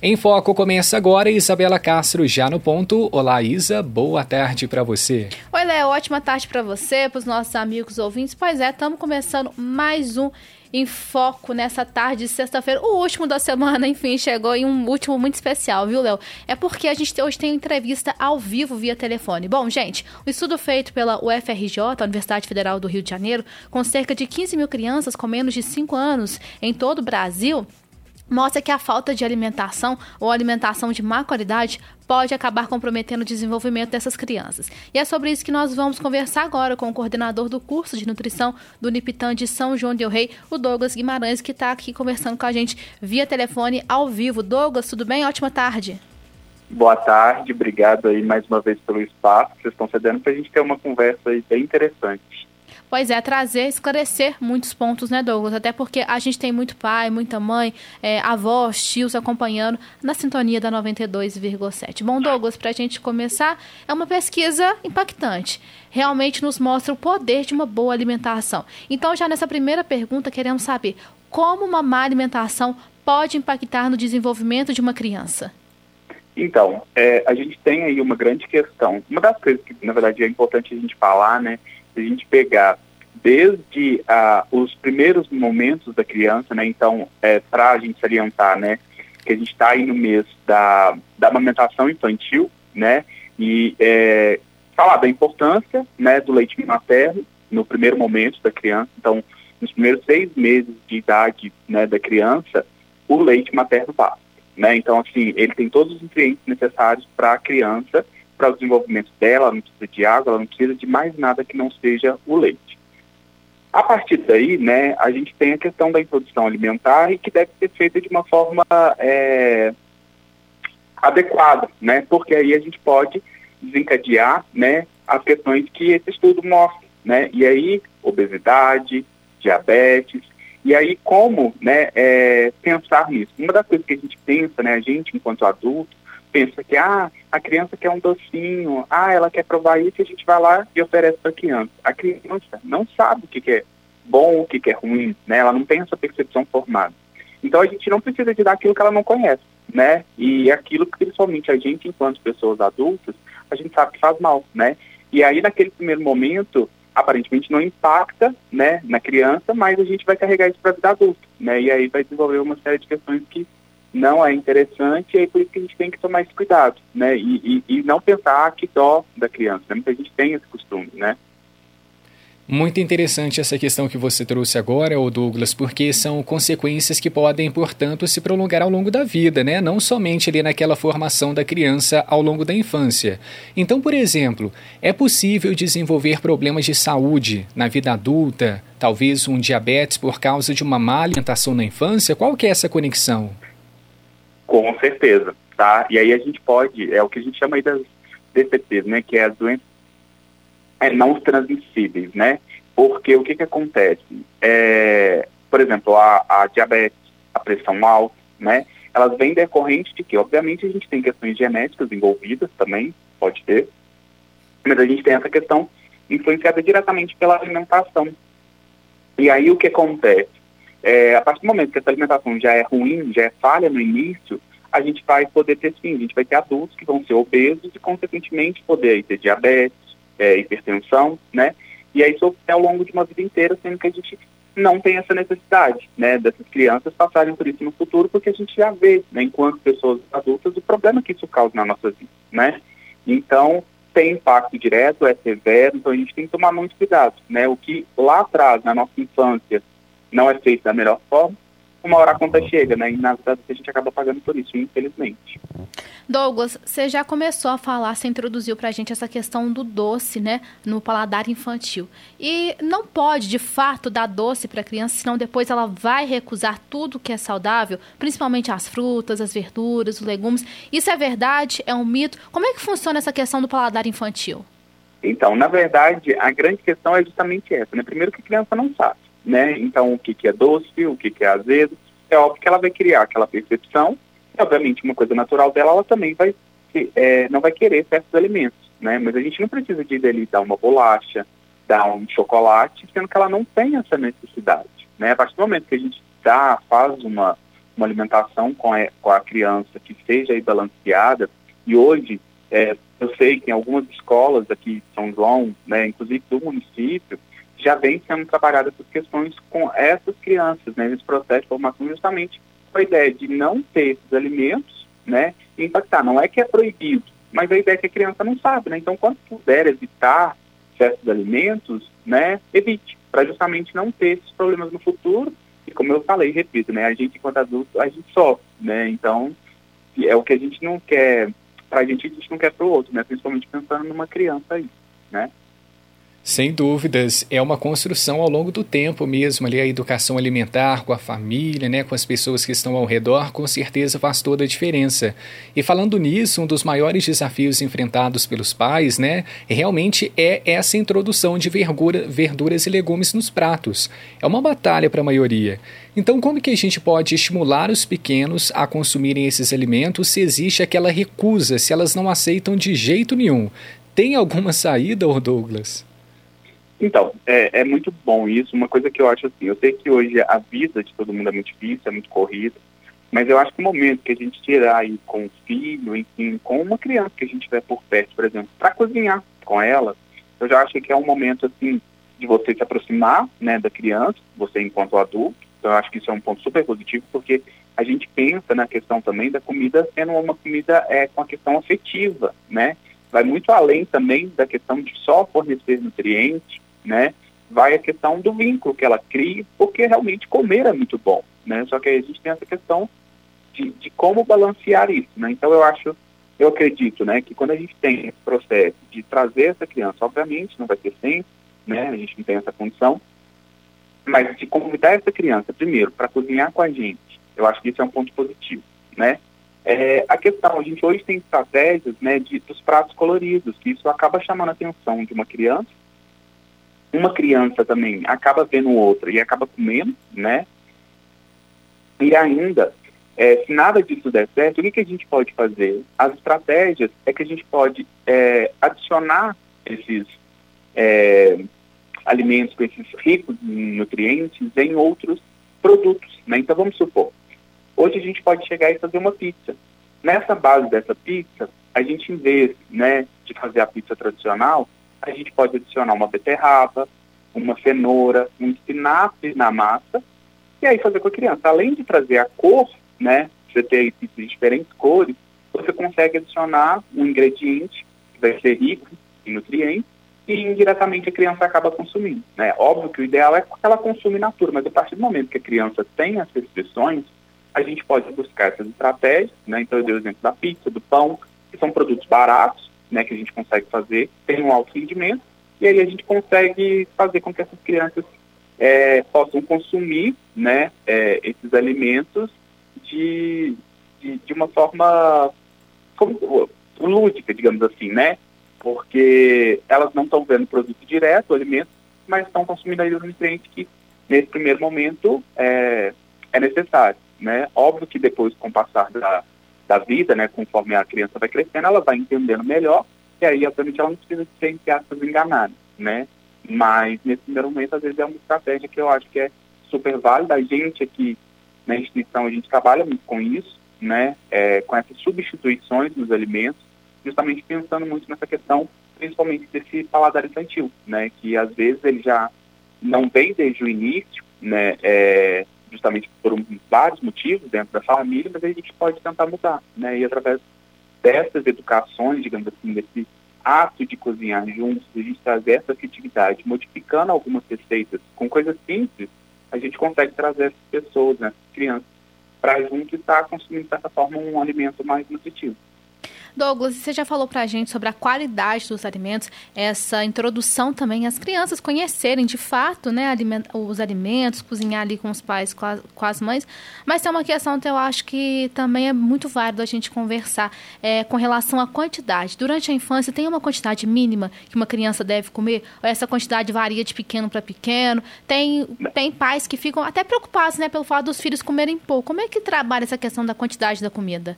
Em Foco começa agora, Isabela Castro já no ponto. Olá, Isa, boa tarde para você. Oi, Léo, ótima tarde para você, para os nossos amigos ouvintes. Pois é, estamos começando mais um em foco nessa tarde de sexta-feira, o último da semana, enfim, chegou em um último muito especial, viu, Léo? É porque a gente hoje tem entrevista ao vivo via telefone. Bom, gente, o estudo feito pela UFRJ, a Universidade Federal do Rio de Janeiro, com cerca de 15 mil crianças com menos de 5 anos em todo o Brasil, mostra que a falta de alimentação ou alimentação de má qualidade pode acabar comprometendo o desenvolvimento dessas crianças. E é sobre isso que nós vamos conversar agora com o coordenador do curso de nutrição do Unipitan de São João del Rei, o Douglas Guimarães, que está aqui conversando com a gente via telefone ao vivo. Douglas, tudo bem? Ótima tarde. Boa tarde, obrigado aí mais uma vez pelo espaço que vocês estão cedendo para a gente ter uma conversa aí bem interessante. Pois é, trazer, esclarecer muitos pontos, né, Douglas? Até porque a gente tem muito pai, muita mãe, é, avós, tios acompanhando na sintonia da 92,7. Bom, Douglas, para a gente começar, é uma pesquisa impactante. Realmente nos mostra o poder de uma boa alimentação. Então, já nessa primeira pergunta, queremos saber como uma má alimentação pode impactar no desenvolvimento de uma criança. Então, é, a gente tem aí uma grande questão. Uma das coisas que, na verdade, é importante a gente falar, né, se a gente pegar desde ah, os primeiros momentos da criança, né, então, é, para a gente salientar, né, que a gente está aí no mês da, da amamentação infantil, né, e é, falar da importância, né, do leite materno no primeiro momento da criança, então, nos primeiros seis meses de idade, né, da criança, o leite materno basta, né, então, assim, ele tem todos os nutrientes necessários para a criança para o desenvolvimento dela, ela não precisa de água, ela não precisa de mais nada que não seja o leite. A partir daí, né, a gente tem a questão da introdução alimentar e que deve ser feita de uma forma é, adequada, né, porque aí a gente pode desencadear, né, as questões que esse estudo mostra, né, e aí obesidade, diabetes, e aí como, né, é, pensar nisso. Uma das coisas que a gente pensa, né, a gente enquanto adulto, pensa que ah, a criança quer um docinho, ah, ela quer provar isso, a gente vai lá e oferece para a criança. A criança não sabe o que, que é bom, o que, que é ruim, né? Ela não tem essa percepção formada. Então a gente não precisa de dar aquilo que ela não conhece, né? E aquilo que principalmente a gente, enquanto pessoas adultas, a gente sabe que faz mal, né? E aí naquele primeiro momento, aparentemente não impacta, né, na criança, mas a gente vai carregar isso para a vida adulta, né? E aí vai desenvolver uma série de questões que não é interessante, e aí por isso que a gente tem que tomar esse cuidado, né? E, e, e não pensar que dó da criança, né? Muita gente tem esse costume, né? Muito interessante essa questão que você trouxe agora, o Douglas, porque são consequências que podem, portanto, se prolongar ao longo da vida, né? Não somente ali naquela formação da criança ao longo da infância. Então, por exemplo, é possível desenvolver problemas de saúde na vida adulta, talvez um diabetes por causa de uma má alimentação na infância? Qual que é essa conexão? Com certeza, tá? E aí a gente pode, é o que a gente chama aí das DPTs, né? Que é as doenças é, não transmissíveis, né? Porque o que que acontece? É, por exemplo, a, a diabetes, a pressão alta, né? Elas vêm decorrente de que, obviamente, a gente tem questões genéticas envolvidas também, pode ter, mas a gente tem essa questão influenciada diretamente pela alimentação. E aí o que acontece? É, a partir do momento que essa alimentação já é ruim, já é falha no início, a gente vai poder ter sim, a gente vai ter adultos que vão ser obesos e, consequentemente, poder ter diabetes, é, hipertensão, né? E aí sofrer ao longo de uma vida inteira, sendo que a gente não tem essa necessidade, né, dessas crianças passarem por isso no futuro, porque a gente já vê, né, enquanto pessoas adultas, o problema que isso causa na nossa vida, né? Então, tem impacto direto, é severo, então a gente tem que tomar muito cuidado, né? O que lá atrás, na nossa infância, não é feito da melhor forma, uma hora a conta chega, né? E na verdade a gente acaba pagando por isso, infelizmente. Douglas, você já começou a falar, você introduziu pra gente essa questão do doce, né? No paladar infantil. E não pode, de fato, dar doce para a criança, senão depois ela vai recusar tudo que é saudável, principalmente as frutas, as verduras, os legumes. Isso é verdade? É um mito? Como é que funciona essa questão do paladar infantil? Então, na verdade, a grande questão é justamente essa, né? Primeiro que a criança não sabe né? Então, o que, que é doce, o que, que é azedo, é óbvio que ela vai criar aquela percepção, e obviamente uma coisa natural dela, ela também vai é, não vai querer certos alimentos, né? Mas a gente não precisa de dele dar uma bolacha, dar um chocolate, sendo que ela não tem essa necessidade, né? A partir do momento que a gente dá, faz uma, uma alimentação com a, com a criança que seja balanceada. E hoje, é, eu sei que em algumas escolas aqui de São João, né, inclusive do município, já vem sendo trabalhada essas questões com essas crianças, né, nesse processo de formação, justamente com a ideia de não ter esses alimentos, né, impactar. Não é que é proibido, mas a ideia é que a criança não sabe, né, então quando puder evitar certos alimentos, né, evite, para justamente não ter esses problemas no futuro, e como eu falei, repito, né, a gente enquanto adulto, a gente sofre, né, então é o que a gente não quer para a gente, a gente não quer para o outro, né? Principalmente pensando numa criança aí, né? Sem dúvidas, é uma construção ao longo do tempo mesmo, ali a educação alimentar com a família, né, com as pessoas que estão ao redor, com certeza faz toda a diferença. E falando nisso, um dos maiores desafios enfrentados pelos pais, né, realmente é essa introdução de verdura, verduras e legumes nos pratos. É uma batalha para a maioria. Então, como que a gente pode estimular os pequenos a consumirem esses alimentos se existe aquela recusa, se elas não aceitam de jeito nenhum? Tem alguma saída, Douglas? Então, é, é, muito bom isso. Uma coisa que eu acho assim, eu sei que hoje a vida de todo mundo é muito difícil, é muito corrida, mas eu acho que o momento que a gente tirar aí com o filho, enfim, com uma criança que a gente tiver por perto, por exemplo, para cozinhar com ela, eu já acho que é um momento assim de você se aproximar, né, da criança, você enquanto adulto. Então, eu acho que isso é um ponto super positivo, porque a gente pensa na questão também da comida sendo uma comida é, com a questão afetiva, né? Vai muito além também da questão de só fornecer nutrientes, né? Vai a questão do vínculo que ela cria, porque realmente comer é muito bom, né? Só que a gente tem essa questão de, de como balancear isso, né? Então eu acho, eu acredito, né, que quando a gente tem esse processo de trazer essa criança, obviamente não vai ser sempre, né? A gente não tem essa condição, mas de convidar essa criança primeiro para cozinhar com a gente, eu acho que isso é um ponto positivo, né? É, a questão, a gente hoje tem estratégias né, de, dos pratos coloridos, que isso acaba chamando a atenção de uma criança, uma criança também acaba vendo outra e acaba comendo, né? E ainda, é, se nada disso der certo, o que, que, a gente pode fazer? As estratégias é que a gente pode é, adicionar esses é, alimentos com esses ricos em nutrientes em outros produtos, né? Então vamos supor, hoje a gente pode chegar e fazer uma pizza. Nessa base dessa pizza, a gente em vez né, de fazer a pizza tradicional, a gente pode adicionar uma beterraba, uma cenoura, um espinafre na massa, e aí fazer com a criança. Além de trazer a cor, né, você ter diferentes cores, você consegue adicionar um ingrediente que vai ser rico em nutrientes e indiretamente a criança acaba consumindo. Né? Óbvio que o ideal é que ela consuma natura, mas a partir do momento que a criança tem as restrições, a gente pode buscar essas estratégias, né? Então eu dei o exemplo da pizza, do pão, que são produtos baratos, né, que a gente consegue fazer, tem um alto rendimento, e aí a gente consegue fazer com que essas crianças é, possam consumir né, é, esses alimentos de, de, de, uma forma como, lúdica, digamos assim, né? Porque elas não estão vendo produto direto, o alimento, mas estão consumindo aí os nutrientes que, nesse primeiro momento, é, é necessário, né? Óbvio que depois, com o passar da, da vida, né, conforme a criança vai crescendo, ela vai entendendo melhor, e aí, obviamente, ela não precisa ser, entre aspas, enganada, né? Mas, nesse primeiro momento, às vezes é uma estratégia que eu acho que é super válida. A gente aqui na instituição, a gente trabalha muito com isso, né? É, com essas substituições nos alimentos, justamente pensando muito nessa questão, principalmente desse paladar infantil, né? Que, às vezes, ele já não vem desde o início, né? É, justamente por um, vários motivos dentro da família, mas a gente pode tentar mudar, né? E através dessas educações, digamos assim, desse ato de cozinhar juntos, a gente trazer essa afetividade, modificando algumas receitas com coisas simples, a gente consegue trazer essas pessoas, né, crianças, para junto estar consumindo, de certa forma, um alimento mais nutritivo. Douglas, você já falou para a gente sobre a qualidade dos alimentos, essa introdução também, as crianças conhecerem de fato né, os alimentos, cozinhar ali com os pais, com, a, com as mães, mas tem uma questão que eu acho que também é muito válido a gente conversar é, com relação à quantidade. Durante a infância, tem uma quantidade mínima que uma criança deve comer? Ou essa quantidade varia de pequeno para pequeno? Tem, tem pais que ficam até preocupados né, pelo fato dos filhos comerem pouco. Como é que trabalha essa questão da quantidade da comida?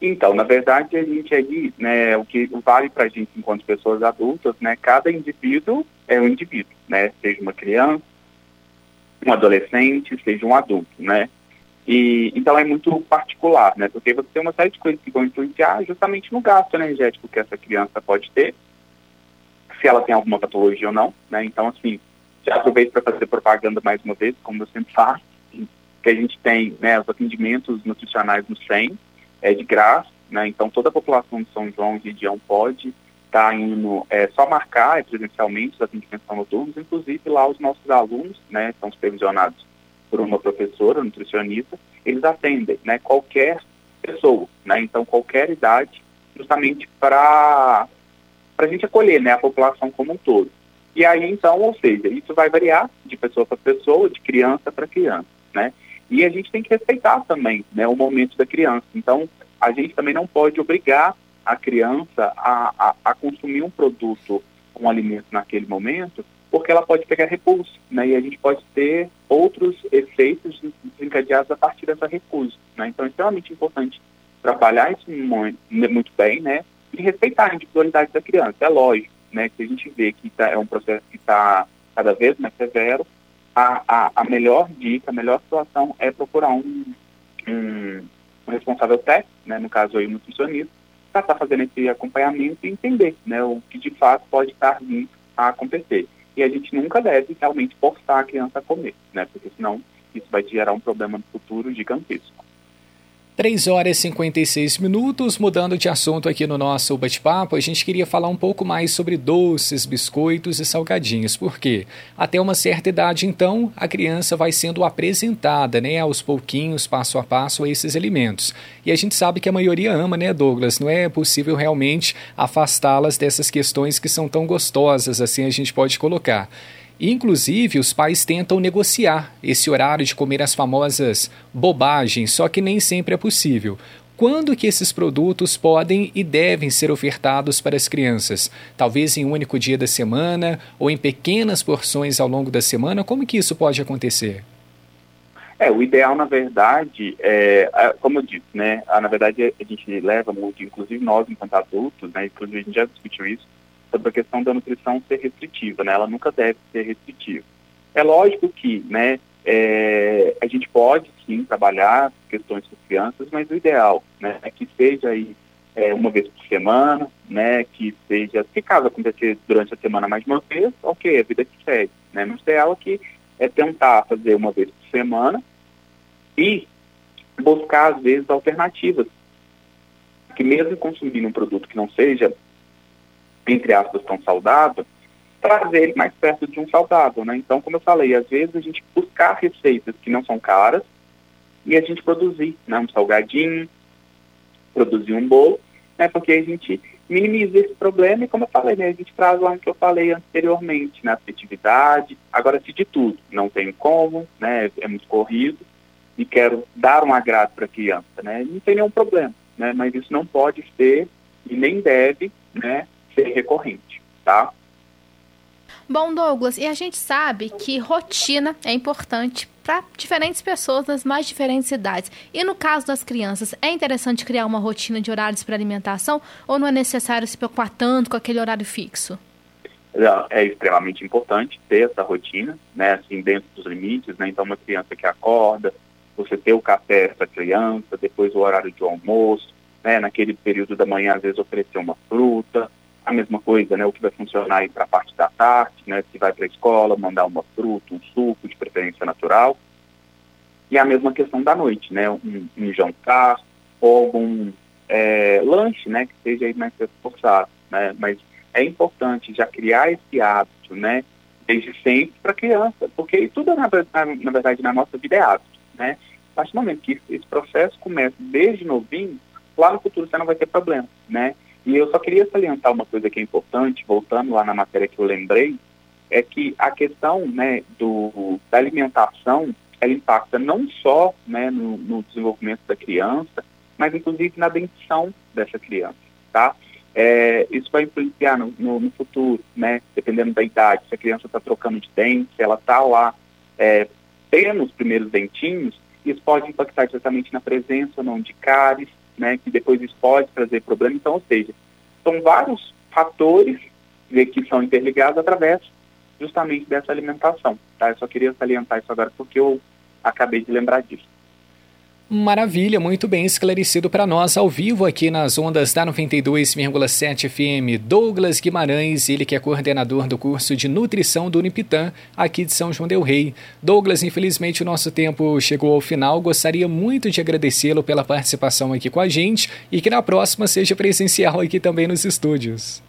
Então, na verdade, a gente aí, né, o que vale para a gente enquanto pessoas adultas, né, cada indivíduo é um indivíduo, né, seja uma criança, um adolescente, seja um adulto, né. E, então é muito particular, né? Porque você tem uma série de coisas que vão influenciar justamente no gasto energético que essa criança pode ter, se ela tem alguma patologia ou não, né? Então, assim, já aproveito para fazer propaganda mais uma vez, como eu sempre faço, que a gente tem né, os atendimentos nutricionais no SEM, é de graça, né? Então toda a população de São João e região pode estar tá indo, é só marcar presencialmente os atendimentos noturnos, inclusive lá os nossos alunos, né, são supervisionados por uma professora, nutricionista, eles atendem, né, qualquer pessoa, né? Então qualquer idade, justamente para para a gente acolher, né, a população como um todo. E aí, então, ou seja, isso vai variar de pessoa para pessoa, de criança para criança, né? E a gente tem que respeitar também, né, o momento da criança. Então, a gente também não pode obrigar a criança a, a, a consumir um produto, um alimento naquele momento, porque ela pode pegar repulso, né? E a gente pode ter outros efeitos desencadeados a partir dessa repulso, né? Então, é extremamente importante trabalhar isso muito, muito bem, né? E respeitar a individualidade da criança. É lógico, né? Que a gente vê que tá, é um processo que está cada vez mais severo, a, a, a, melhor dica, a melhor situação é procurar um, um, um responsável técnico, né? No caso aí, um nutricionista, para estar tá fazendo esse acompanhamento e entender, né? O que de fato pode estar vindo a acontecer. E a gente nunca deve realmente forçar a criança a comer, né? Porque senão isso vai gerar um problema no futuro gigantesco. 3 horas e 56 minutos, mudando de assunto aqui no nosso bate-papo, a gente queria falar um pouco mais sobre doces, biscoitos e salgadinhos, porque até uma certa idade, então, a criança vai sendo apresentada, né, aos pouquinhos, passo a passo, a esses alimentos. E a gente sabe que a maioria ama, né, Douglas? Não é possível realmente afastá-las dessas questões que são tão gostosas, assim a gente pode colocar. Inclusive, os pais tentam negociar esse horário de comer as famosas bobagens, só que nem sempre é possível. Quando que esses produtos podem e devem ser ofertados para as crianças? Talvez em um único dia da semana ou em pequenas porções ao longo da semana? Como que isso pode acontecer? É, o ideal, na verdade, é, é como eu disse, né? Na verdade, a gente leva muito, inclusive nós, enquanto adultos, né? Inclusive a gente já discutiu isso, sobre a questão da nutrição ser restritiva, né? Ela nunca deve ser restritiva. É lógico que, né, é, a gente pode sim trabalhar questões com crianças, mas o ideal, né, é que seja aí é, uma vez por semana, né, que seja, se caso acontecer durante a semana mais uma vez, ok, a vida que segue, né, mas o ideal aqui é tentar fazer uma vez por semana e buscar, às vezes, alternativas, que mesmo consumindo um produto que não seja entre aspas, tão saudável, trazer ele mais perto de um saudável, né? Então, como eu falei, às vezes a gente buscar receitas que não são caras e a gente produzir, né? Um salgadinho, produzir um bolo, né? Porque a gente minimiza esse problema e, como eu falei, né? A gente traz lá o que eu falei anteriormente, né? Afetividade, agora se de tudo, não tem como, né? É muito corrido e quero dar um agrado para a criança, né? Não tem nenhum problema, né? Mas isso não pode ser e nem deve, né? Ser recorrente, tá? Bom, Douglas, e a gente sabe que rotina é importante para diferentes pessoas das mais diferentes idades. E no caso das crianças, é interessante criar uma rotina de horários para alimentação ou não é necessário se preocupar tanto com aquele horário fixo? É extremamente importante ter essa rotina, né, assim, dentro dos limites, né, então uma criança que acorda, você ter o café para criança, depois o horário de almoço, né, naquele período da manhã, às vezes oferecer uma fruta, a mesma coisa, né, o que vai funcionar aí para a parte da tarde, né, se vai para a escola, mandar uma fruta, um suco, de preferência natural. E a mesma questão da noite, né, um, um jantar ou algum é, lanche, né, que seja aí mais reforçado, né, mas é importante já criar esse hábito, né, desde sempre para a criança, porque tudo, na, na, na, verdade, na nossa vida é hábito, né, a partir do momento que esse processo começa desde novinho, lá no futuro você não vai ter problema, né, e eu só queria salientar uma coisa que é importante, voltando lá na matéria que eu lembrei, é que a questão né, do, da alimentação, ela impacta não só né, no, no desenvolvimento da criança, mas inclusive na dentição dessa criança, tá? É, isso vai influenciar no, no, no, futuro, né? Dependendo da idade, se a criança está trocando de dente, se ela está lá é, tendo os primeiros dentinhos, isso pode impactar diretamente na presença ou não de cáries, né, que depois isso pode trazer problema. Então, ou seja, são vários fatores que são interligados através justamente dessa alimentação. Tá? Eu só queria salientar isso agora porque eu acabei de lembrar disso. Maravilha, muito bem esclarecido para nós ao vivo aqui nas ondas da 92,7 FM. Douglas Guimarães, ele que é coordenador do curso de nutrição do Unipitã, aqui de São João del Rei. Douglas, infelizmente o nosso tempo chegou ao final. Gostaria muito de agradecê-lo pela participação aqui com a gente e que na próxima seja presencial aqui também nos estúdios.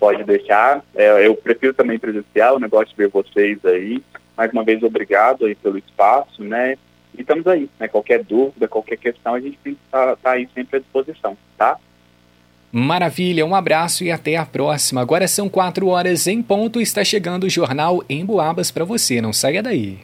Pode deixar. É, eu prefiro também presencial, o negócio de ver vocês aí. Mais uma vez, obrigado aí pelo espaço, né? E estamos aí, né? Qualquer dúvida, qualquer questão, a gente estar tá, aí sempre à disposição, tá? Maravilha, um abraço e até a próxima. Agora são quatro horas em ponto, está chegando o jornal Em Boabas para você, não saia daí.